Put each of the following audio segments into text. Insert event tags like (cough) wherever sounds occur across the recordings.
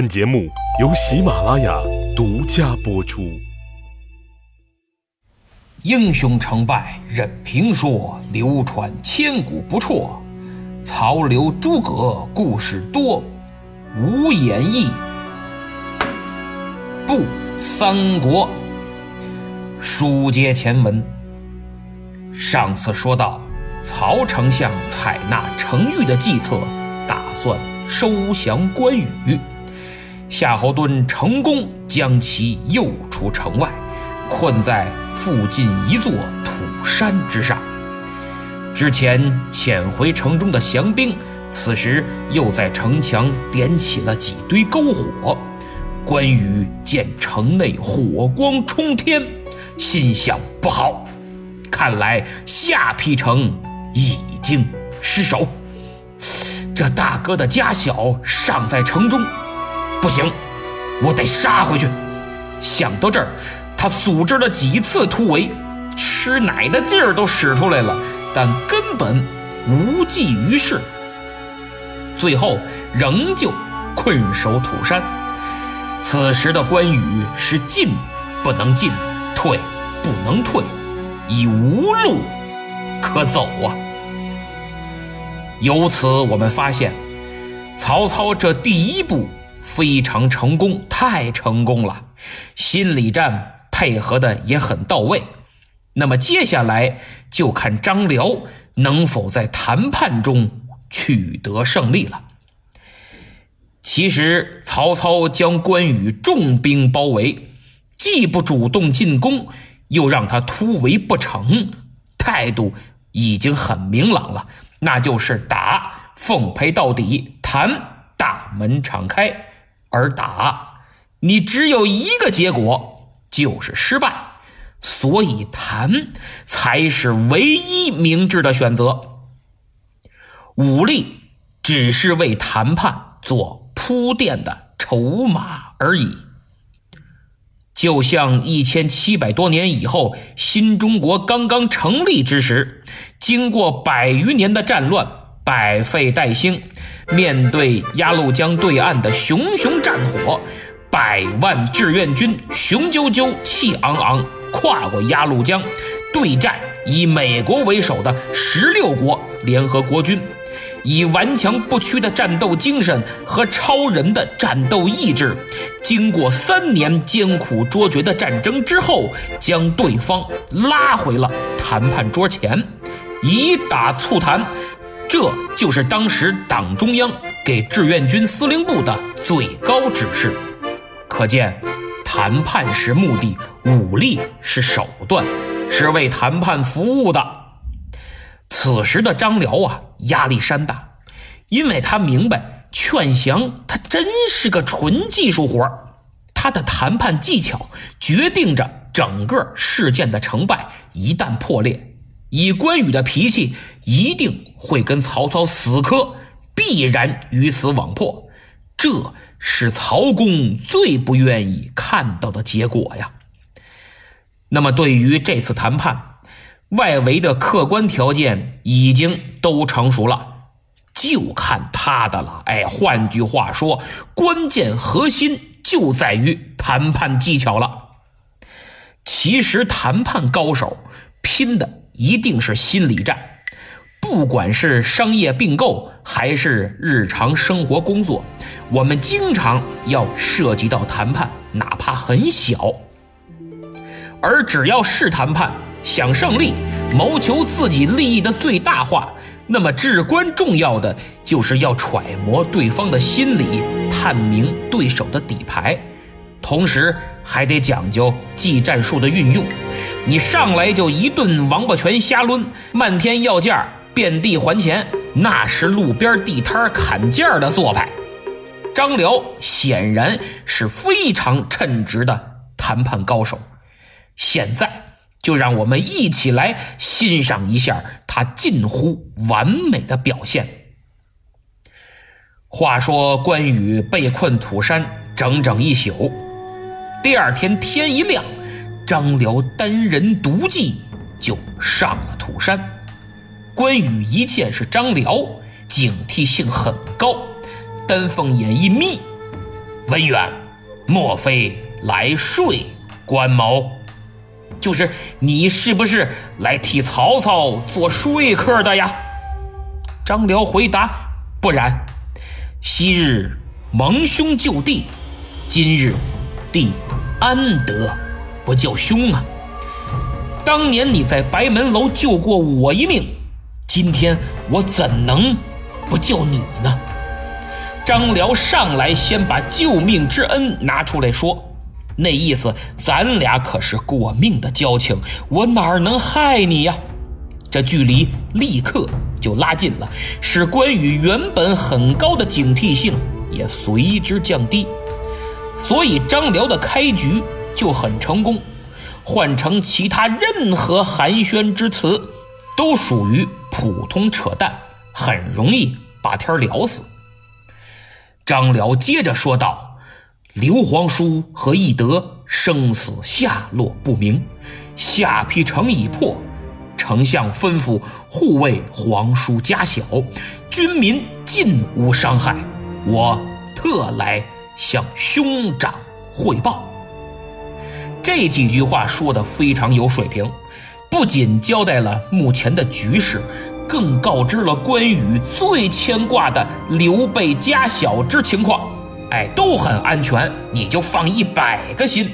本节目由喜马拉雅独家播出。英雄成败任评说，流传千古不辍。曹刘诸葛故事多，无演义不三国。书接前文，上次说到，曹丞相采纳程昱的计策，打算收降关羽。夏侯惇成功将其诱出城外。困在附近一座土山之上。之前潜回城中的降兵，此时又在城墙点起了几堆篝火。关羽见城内火光冲天，心想：不好，看来下邳城已经失守。这大哥的家小尚在城中，不行，我得杀回去。想到这儿。他组织了几次突围，吃奶的劲儿都使出来了，但根本无济于事。最后仍旧困守土山。此时的关羽是进不能进，退不能退，已无路可走啊！由此我们发现，曹操这第一步非常成功，太成功了，心理战。配合的也很到位，那么接下来就看张辽能否在谈判中取得胜利了。其实曹操将关羽重兵包围，既不主动进攻，又让他突围不成，态度已经很明朗了，那就是打，奉陪到底；谈，大门敞开。而打，你只有一个结果。就是失败，所以谈才是唯一明智的选择。武力只是为谈判做铺垫的筹码而已。就像一千七百多年以后，新中国刚刚成立之时，经过百余年的战乱，百废待兴，面对鸭绿江对岸的熊熊战火。百万志愿军雄赳赳、气昂昂跨过鸭绿江，对战以美国为首的十六国联合国军，以顽强不屈的战斗精神和超人的战斗意志，经过三年艰苦卓绝的战争之后，将对方拉回了谈判桌前，以打促谈，这就是当时党中央给志愿军司令部的最高指示。可见，谈判是目的，武力是手段，是为谈判服务的。此时的张辽啊，压力山大，因为他明白劝降他真是个纯技术活他的谈判技巧决定着整个事件的成败。一旦破裂，以关羽的脾气，一定会跟曹操死磕，必然鱼死网破。这。是曹公最不愿意看到的结果呀。那么，对于这次谈判，外围的客观条件已经都成熟了，就看他的了。哎，换句话说，关键核心就在于谈判技巧了。其实，谈判高手拼的一定是心理战。不管是商业并购还是日常生活工作，我们经常要涉及到谈判，哪怕很小。而只要是谈判，想胜利，谋求自己利益的最大化，那么至关重要的就是要揣摩对方的心理，探明对手的底牌，同时还得讲究技战术的运用。你上来就一顿王八拳瞎抡，漫天要价。遍地还钱，那是路边地摊砍价的做派。张辽显然是非常称职的谈判高手。现在就让我们一起来欣赏一下他近乎完美的表现。话说关羽被困土山整整一宿，第二天天一亮，张辽单人独骑就上了土山。关羽一见是张辽，警惕性很高，丹凤眼一眯，文远，莫非来说关某？就是你是不是来替曹操做说客的呀？张辽回答：不然。昔日蒙兄救弟，今日弟安得不叫兄啊？当年你在白门楼救过我一命，今天我怎能不救你呢？张辽上来先把救命之恩拿出来说，那意思咱俩可是过命的交情，我哪能害你呀？这距离立刻就拉近了，使关羽原本很高的警惕性也随之降低，所以张辽的开局就很成功。换成其他任何寒暄之词，都属于普通扯淡，很容易把天聊死。张辽接着说道：“刘皇叔和翼德生死下落不明，下邳城已破。”丞相吩咐护卫皇叔家小，军民尽无伤害。我特来向兄长汇报。这几句话说的非常有水平，不仅交代了目前的局势，更告知了关羽最牵挂的刘备家小之情况。哎，都很安全，你就放一百个心。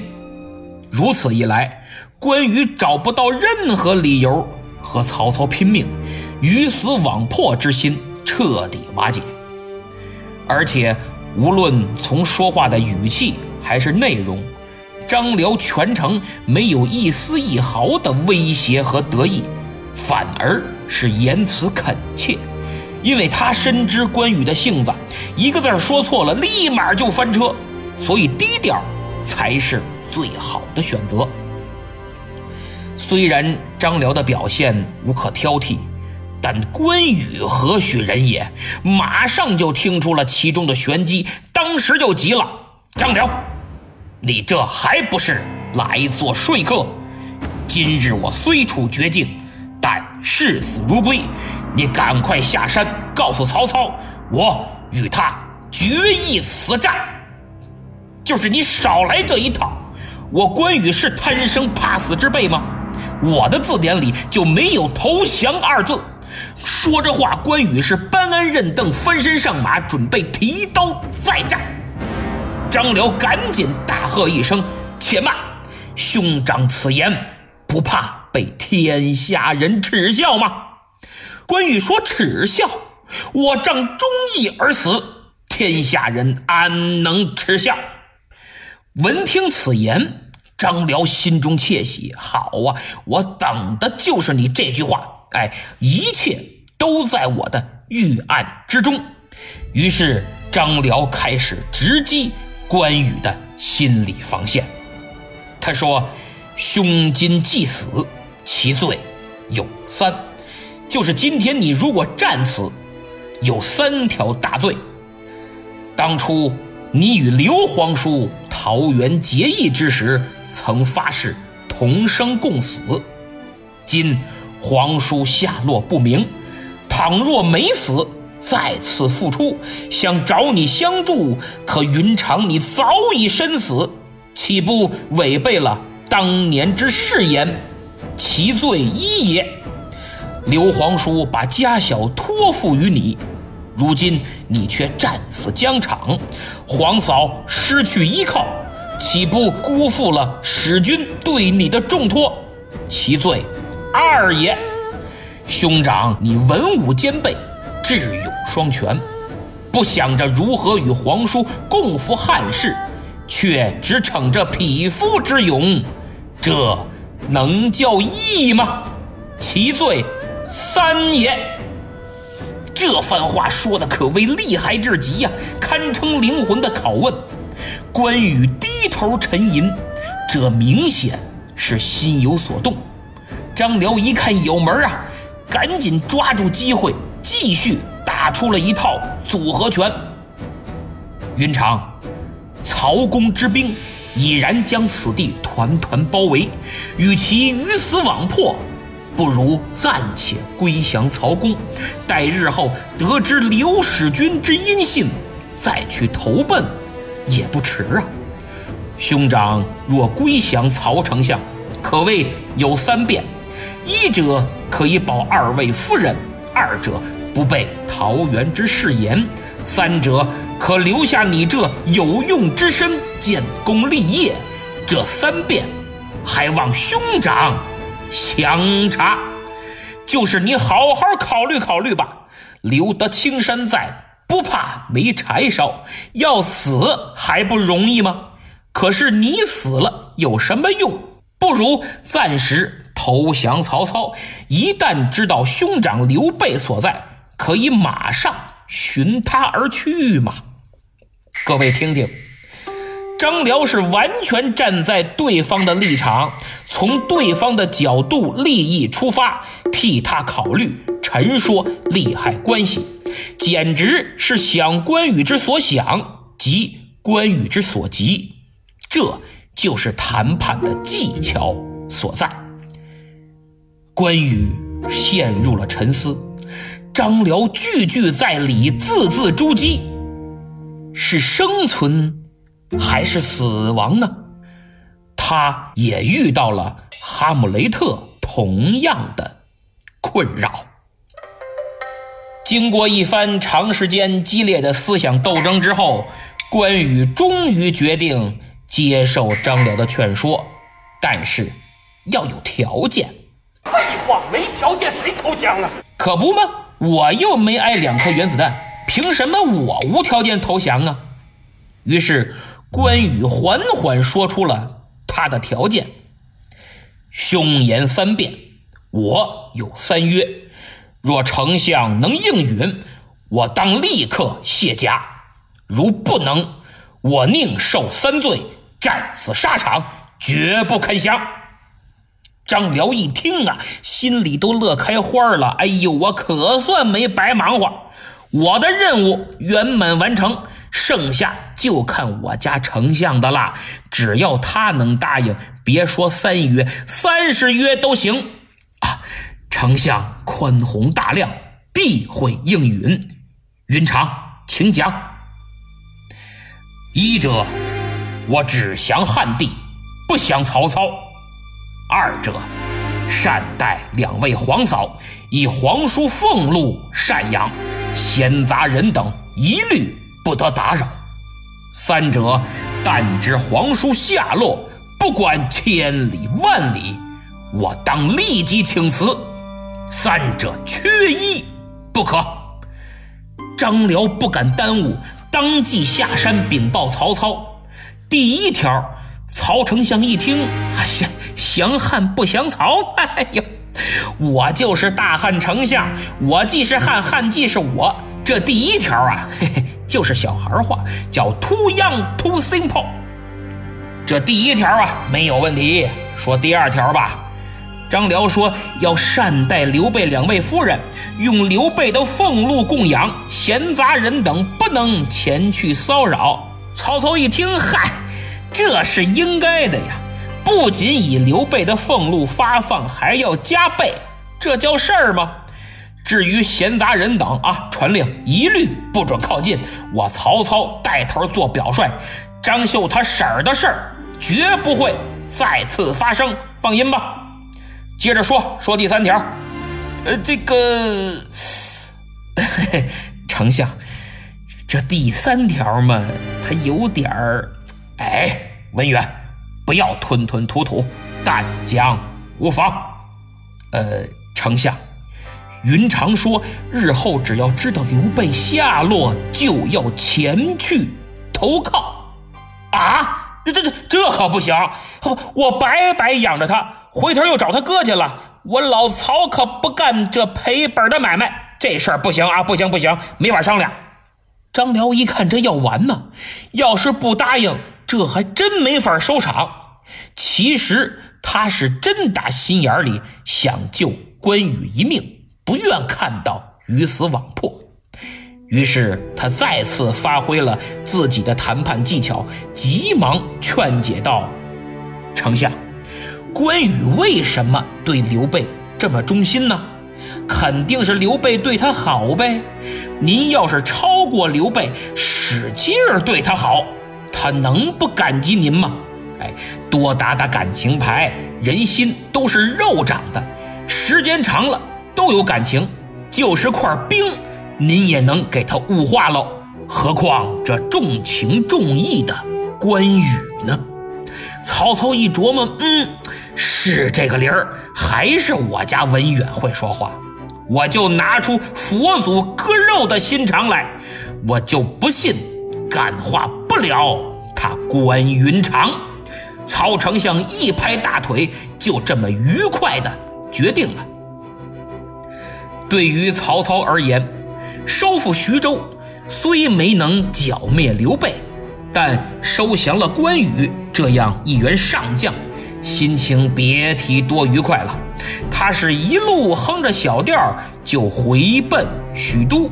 如此一来，关羽找不到任何理由。和曹操拼命，鱼死网破之心彻底瓦解。而且，无论从说话的语气还是内容，张辽全程没有一丝一毫的威胁和得意，反而是言辞恳切，因为他深知关羽的性子，一个字说错了，立马就翻车，所以低调才是最好的选择。虽然张辽的表现无可挑剔，但关羽何许人也？马上就听出了其中的玄机，当时就急了：“张辽，你这还不是来做说客？今日我虽处绝境，但视死如归。你赶快下山，告诉曹操，我与他决一死战。就是你少来这一套！我关羽是贪生怕死之辈吗？”我的字典里就没有投降二字。说着话，关羽是搬鞍认凳，翻身上马，准备提刀再战。张辽赶紧大喝一声：“且慢！兄长此言，不怕被天下人耻笑吗？”关羽说：“耻笑？我仗忠义而死，天下人安能耻笑？”闻听此言。张辽心中窃喜，好啊，我等的就是你这句话。哎，一切都在我的预案之中。于是张辽开始直击关羽的心理防线。他说：“兄今既死，其罪有三，就是今天你如果战死，有三条大罪。当初你与刘皇叔桃园结义之时。”曾发誓同生共死，今皇叔下落不明，倘若没死，再次复出，想找你相助，可云长你早已身死，岂不违背了当年之誓言？其罪一也。刘皇叔把家小托付于你，如今你却战死疆场，皇嫂失去依靠。岂不辜负了使君对你的重托？其罪二也。兄长，你文武兼备，智勇双全，不想着如何与皇叔共赴汉室，却只逞着匹夫之勇，这能叫义吗？其罪三也。这番话说的可谓厉害至极呀，堪称灵魂的拷问。关羽低头沉吟，这明显是心有所动。张辽一看有门啊，赶紧抓住机会，继续打出了一套组合拳。云长，曹公之兵已然将此地团团包围，与其鱼死网破，不如暂且归降曹公，待日后得知刘使君之音信，再去投奔。也不迟啊。兄长若归降曹丞相，可谓有三变：一者可以保二位夫人；二者不被桃园之誓言；三者可留下你这有用之身，建功立业。这三变，还望兄长详查。就是你好好考虑考虑吧。留得青山在，不怕没柴烧。要死还不容易吗？可是你死了有什么用？不如暂时投降曹操。一旦知道兄长刘备所在，可以马上寻他而去吗。各位听听，张辽是完全站在对方的立场，从对方的角度利益出发，替他考虑。陈说利害关系，简直是想关羽之所想，急关羽之所急，这就是谈判的技巧所在。关羽陷入了沉思，张辽句句在理，字字珠玑，是生存还是死亡呢？他也遇到了哈姆雷特同样的困扰。经过一番长时间激烈的思想斗争之后，关羽终于决定接受张辽的劝说，但是要有条件。废话，没条件谁投降啊？可不吗？我又没挨两颗原子弹，凭什么我无条件投降啊？于是关羽缓缓说出了他的条件：凶言三辩，我有三约。若丞相能应允，我当立刻卸甲；如不能，我宁受三罪，战死沙场，绝不肯降。张辽一听啊，心里都乐开花了。哎呦，我可算没白忙活，我的任务圆满完成，剩下就看我家丞相的了。只要他能答应，别说三约，三十约都行。丞相宽宏大量，必会应允。云长，请讲。一者，我只降汉帝，不降曹操；二者，善待两位皇嫂，以皇叔俸禄赡养，闲杂人等一律不得打扰；三者，但知皇叔下落，不管千里万里，我当立即请辞。三者缺一不可。张辽不敢耽误，当即下山禀报曹操。第一条，曹丞相一听，哎呀降汉不降曹？哎呦，我就是大汉丞相，我既是汉，汉既是我。这第一条啊，嘿嘿，就是小孩话，叫 too young too simple。这第一条啊，没有问题。说第二条吧。张辽说：“要善待刘备两位夫人，用刘备的俸禄供养，闲杂人等不能前去骚扰。”曹操一听，嗨，这是应该的呀！不仅以刘备的俸禄发放，还要加倍，这叫事儿吗？至于闲杂人等啊，传令一律不准靠近。我曹操带头做表率，张绣他婶儿的事儿绝不会再次发生。放心吧。接着说说第三条，呃，这个 (laughs) 丞相，这第三条嘛，他有点儿，哎，文远，不要吞吞吐吐，但讲无妨。呃，丞相，云长说，日后只要知道刘备下落，就要前去投靠。啊？这这这这可不行！不，我白白养着他。回头又找他哥去了，我老曹可不干这赔本的买卖，这事儿不行啊，不行不行，没法商量。张辽一看这要完呢，要是不答应，这还真没法收场。其实他是真打心眼里想救关羽一命，不愿看到鱼死网破。于是他再次发挥了自己的谈判技巧，急忙劝解道：“丞相。”关羽为什么对刘备这么忠心呢？肯定是刘备对他好呗。您要是超过刘备，使劲儿对他好，他能不感激您吗？哎，多打打感情牌，人心都是肉长的，时间长了都有感情。就是块冰，您也能给他物化喽。何况这重情重义的关羽呢？曹操一琢磨，嗯，是这个理儿，还是我家文远会说话，我就拿出佛祖割肉的心肠来，我就不信感化了他关云长。曹丞相一拍大腿，就这么愉快的决定了。对于曹操而言，收复徐州虽没能剿灭刘备，但收降了关羽这样一员上将，心情别提多愉快了。他是一路哼着小调就回奔许都。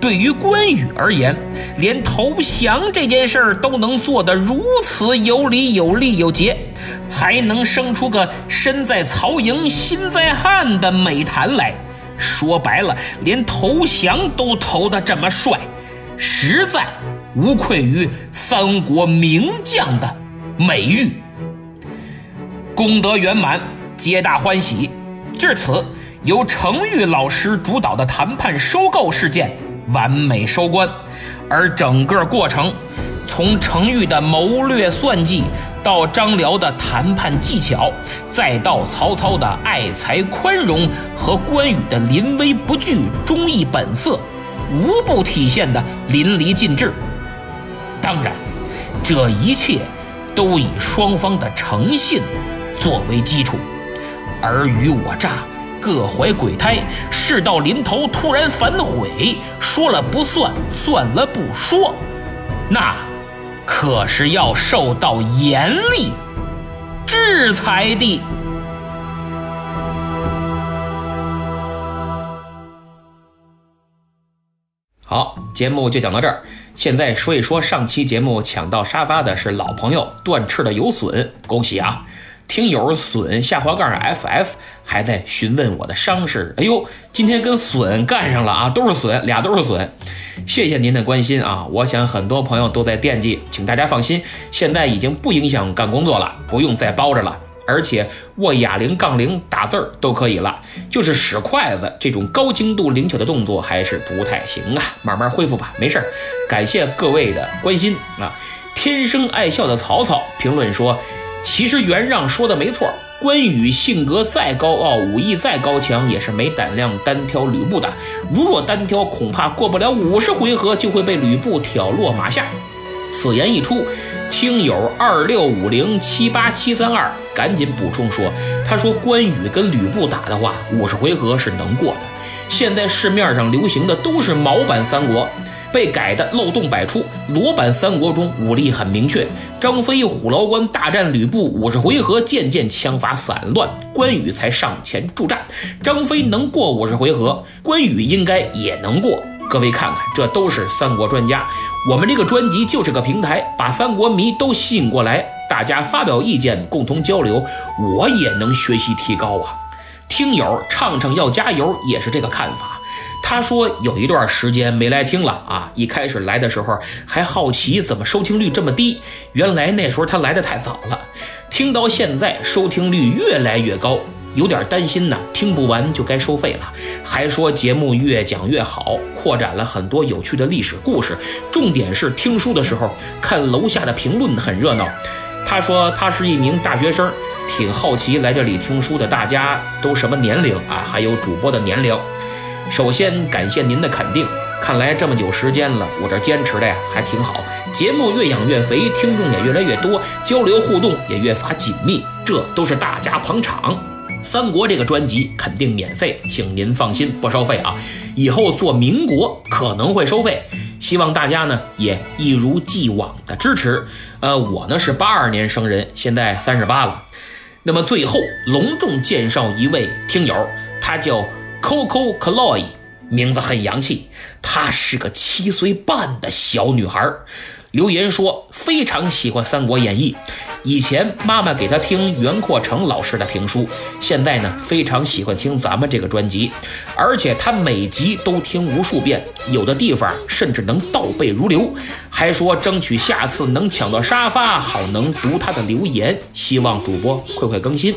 对于关羽而言，连投降这件事儿都能做得如此有理有利有节，还能生出个身在曹营心在汉的美谈来。说白了，连投降都投得这么帅，实在无愧于三国名将的美誉。功德圆满，皆大欢喜。至此，由程昱老师主导的谈判收购事件完美收官，而整个过程，从程昱的谋略算计。到张辽的谈判技巧，再到曹操的爱才宽容和关羽的临危不惧、忠义本色，无不体现的淋漓尽致。当然，这一切都以双方的诚信作为基础。尔虞我诈，各怀鬼胎，事到临头突然反悔，说了不算，算了不说，那。可是要受到严厉制裁的。好，节目就讲到这儿。现在说一说上期节目抢到沙发的是老朋友断翅的游隼，恭喜啊！听友损下滑杠 ff 还在询问我的伤势，哎呦，今天跟损干上了啊，都是损，俩都是损。谢谢您的关心啊！我想很多朋友都在惦记，请大家放心，现在已经不影响干工作了，不用再包着了。而且握哑铃、杠铃、打字儿都可以了，就是使筷子这种高精度灵巧的动作还是不太行啊。慢慢恢复吧，没事儿。感谢各位的关心啊！天生爱笑的曹操评论说：“其实袁让说的没错。”关羽性格再高傲，武艺再高强，也是没胆量单挑吕布的。如若单挑，恐怕过不了五十回合就会被吕布挑落马下。此言一出，听友二六五零七八七三二赶紧补充说：“他说关羽跟吕布打的话，五十回合是能过的。现在市面上流行的都是毛版三国。”被改的漏洞百出，罗版三国中武力很明确。张飞虎牢关大战吕布五十回合，渐渐枪法散乱，关羽才上前助战。张飞能过五十回合，关羽应该也能过。各位看看，这都是三国专家。我们这个专辑就是个平台，把三国迷都吸引过来，大家发表意见，共同交流，我也能学习提高啊。听友畅畅要加油，也是这个看法。他说有一段时间没来听了啊，一开始来的时候还好奇怎么收听率这么低，原来那时候他来的太早了。听到现在收听率越来越高，有点担心呢，听不完就该收费了。还说节目越讲越好，扩展了很多有趣的历史故事。重点是听书的时候看楼下的评论很热闹。他说他是一名大学生，挺好奇来这里听书的大家都什么年龄啊，还有主播的年龄。首先感谢您的肯定，看来这么久时间了，我这坚持的呀还挺好，节目越养越肥，听众也越来越多，交流互动也越发紧密，这都是大家捧场。三国这个专辑肯定免费，请您放心，不收费啊。以后做民国可能会收费，希望大家呢也一如既往的支持。呃，我呢是八二年生人，现在三十八了。那么最后隆重介绍一位听友，他叫。Coco Chloe，名字很洋气。她是个七岁半的小女孩，留言说非常喜欢《三国演义》，以前妈妈给她听袁阔成老师的评书，现在呢非常喜欢听咱们这个专辑，而且他每集都听无数遍，有的地方甚至能倒背如流，还说争取下次能抢到沙发，好能读他的留言，希望主播快快更新。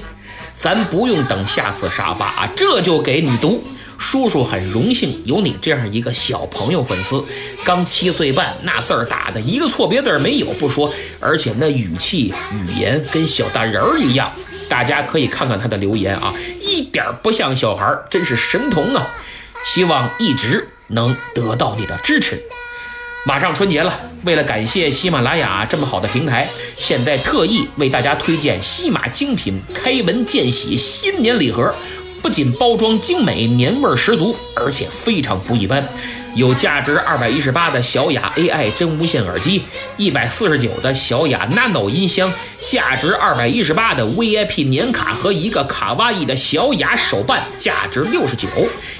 咱不用等下次沙发啊，这就给你读。叔叔很荣幸有你这样一个小朋友粉丝，刚七岁半，那字儿打的一个错别字没有不说，而且那语气语言跟小大人儿一样。大家可以看看他的留言啊，一点不像小孩，真是神童啊！希望一直能得到你的支持。马上春节了，为了感谢喜马拉雅这么好的平台，现在特意为大家推荐西马精品开门见喜新年礼盒。不仅包装精美，年味十足，而且非常不一般。有价值二百一十八的小雅 AI 真无线耳机，一百四十九的小雅 Nano 音箱，价值二百一十八的 VIP 年卡和一个卡哇伊的小雅手办，价值六十九，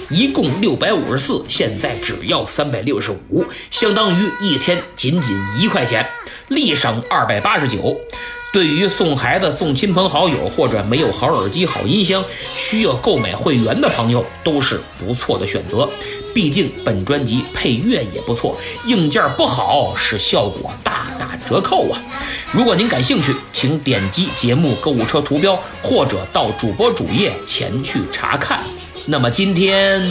一共六百五十四，现在只要三百六十五，相当于一天仅仅一块钱，立省二百八十九。对于送孩子、送亲朋好友或者没有好耳机、好音箱，需要购买会员的朋友，都是不错的选择。毕竟本专辑配乐也不错，硬件不好使效果大打折扣啊！如果您感兴趣，请点击节目购物车图标，或者到主播主页前去查看。那么今天。